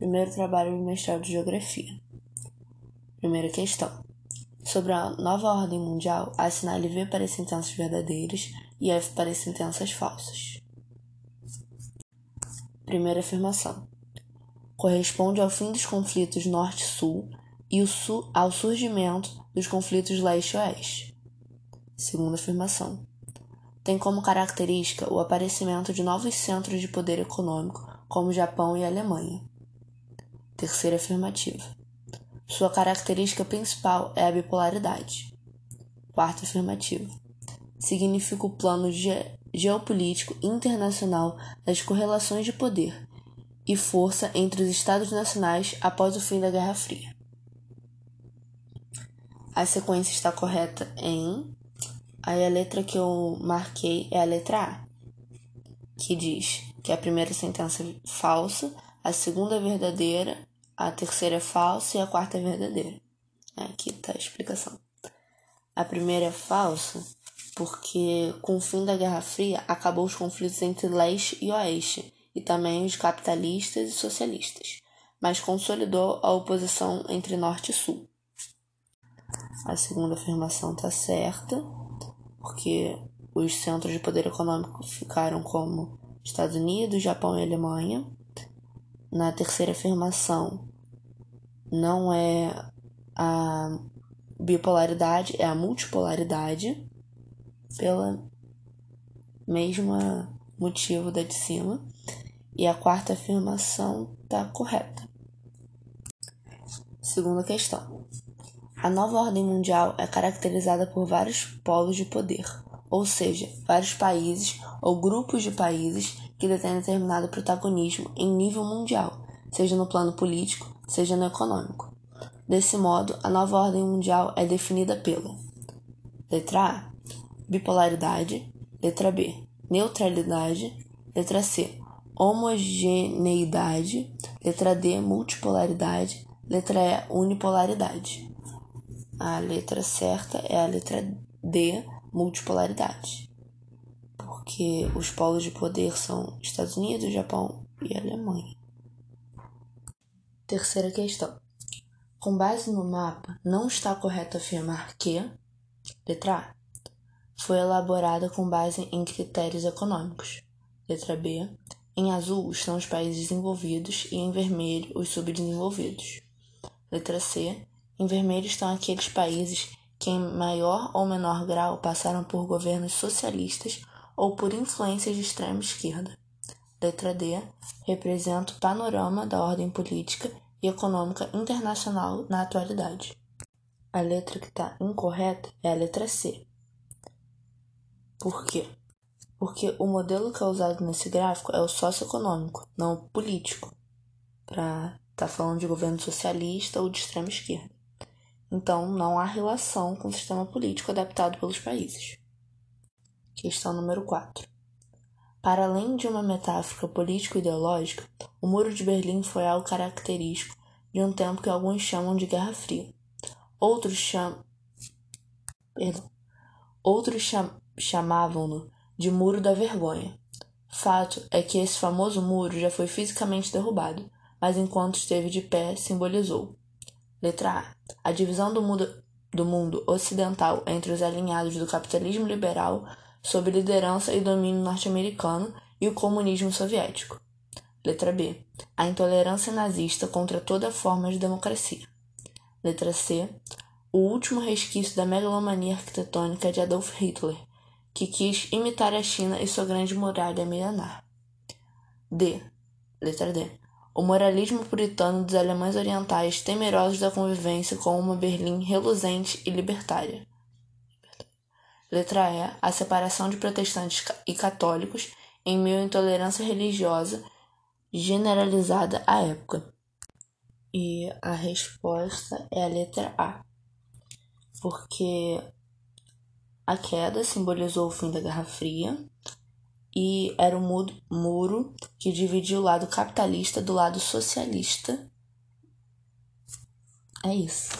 Primeiro trabalho do mestrado de Geografia. Primeira questão. Sobre a nova ordem mundial, assinale V para sentenças verdadeiras e F para sentenças falsas. Primeira afirmação. Corresponde ao fim dos conflitos Norte-Sul e ao surgimento dos conflitos Leste-Oeste. Segunda afirmação. Tem como característica o aparecimento de novos centros de poder econômico, como Japão e Alemanha. Terceira afirmativa. Sua característica principal é a bipolaridade. Quarta afirmativa. Significa o plano ge geopolítico internacional das correlações de poder e força entre os Estados nacionais após o fim da Guerra Fria. A sequência está correta em. Aí a letra que eu marquei é a letra A, que diz que a primeira sentença é falsa, a segunda é verdadeira a terceira é falsa e a quarta é verdadeira. Aqui está a explicação. A primeira é falsa porque, com o fim da Guerra Fria, acabou os conflitos entre leste e oeste, e também os capitalistas e socialistas, mas consolidou a oposição entre norte e sul. A segunda afirmação está certa, porque os centros de poder econômico ficaram como Estados Unidos, Japão e Alemanha. Na terceira afirmação, não é a bipolaridade, é a multipolaridade, pela mesma motivo da de cima. E a quarta afirmação está correta. Segunda questão. A nova ordem mundial é caracterizada por vários polos de poder, ou seja, vários países ou grupos de países que detêm determinado protagonismo em nível mundial, seja no plano político, seja no econômico. Desse modo, a nova ordem mundial é definida pela letra A, bipolaridade, letra B, neutralidade, letra C, homogeneidade, letra D, multipolaridade, letra E, unipolaridade. A letra certa é a letra D, multipolaridade. Porque os polos de poder são Estados Unidos, Japão e Alemanha. Terceira questão. Com base no mapa, não está correto afirmar que, letra A, foi elaborada com base em critérios econômicos. Letra B, em azul estão os países desenvolvidos e em vermelho os subdesenvolvidos. Letra C, em vermelho estão aqueles países que em maior ou menor grau passaram por governos socialistas ou por influências de extrema esquerda. Letra D representa o panorama da ordem política e econômica internacional na atualidade. A letra que está incorreta é a letra C. Por quê? Porque o modelo que é usado nesse gráfico é o socioeconômico, não o político, para estar tá falando de governo socialista ou de extrema esquerda. Então, não há relação com o sistema político adaptado pelos países. Questão número 4. Para além de uma metáfora político-ideológica, o Muro de Berlim foi algo característico de um tempo que alguns chamam de Guerra Fria. Outros, cham... Perdão. Outros cham... chamavam-no de Muro da Vergonha. Fato é que esse famoso muro já foi fisicamente derrubado, mas enquanto esteve de pé, simbolizou. Letra A. A divisão do mundo, do mundo ocidental entre os alinhados do capitalismo liberal sob liderança e domínio norte-americano e o comunismo soviético. Letra B. A intolerância nazista contra toda forma de democracia. Letra C. O último resquício da megalomania arquitetônica de Adolf Hitler, que quis imitar a China e sua grande muralha milenar. D. Letra D. O moralismo puritano dos alemães orientais temerosos da convivência com uma Berlim reluzente e libertária. Letra E. A separação de protestantes e católicos em meio à intolerância religiosa generalizada à época. E a resposta é a letra A. Porque a queda simbolizou o fim da Guerra Fria e era o muro que dividia o lado capitalista do lado socialista. É isso.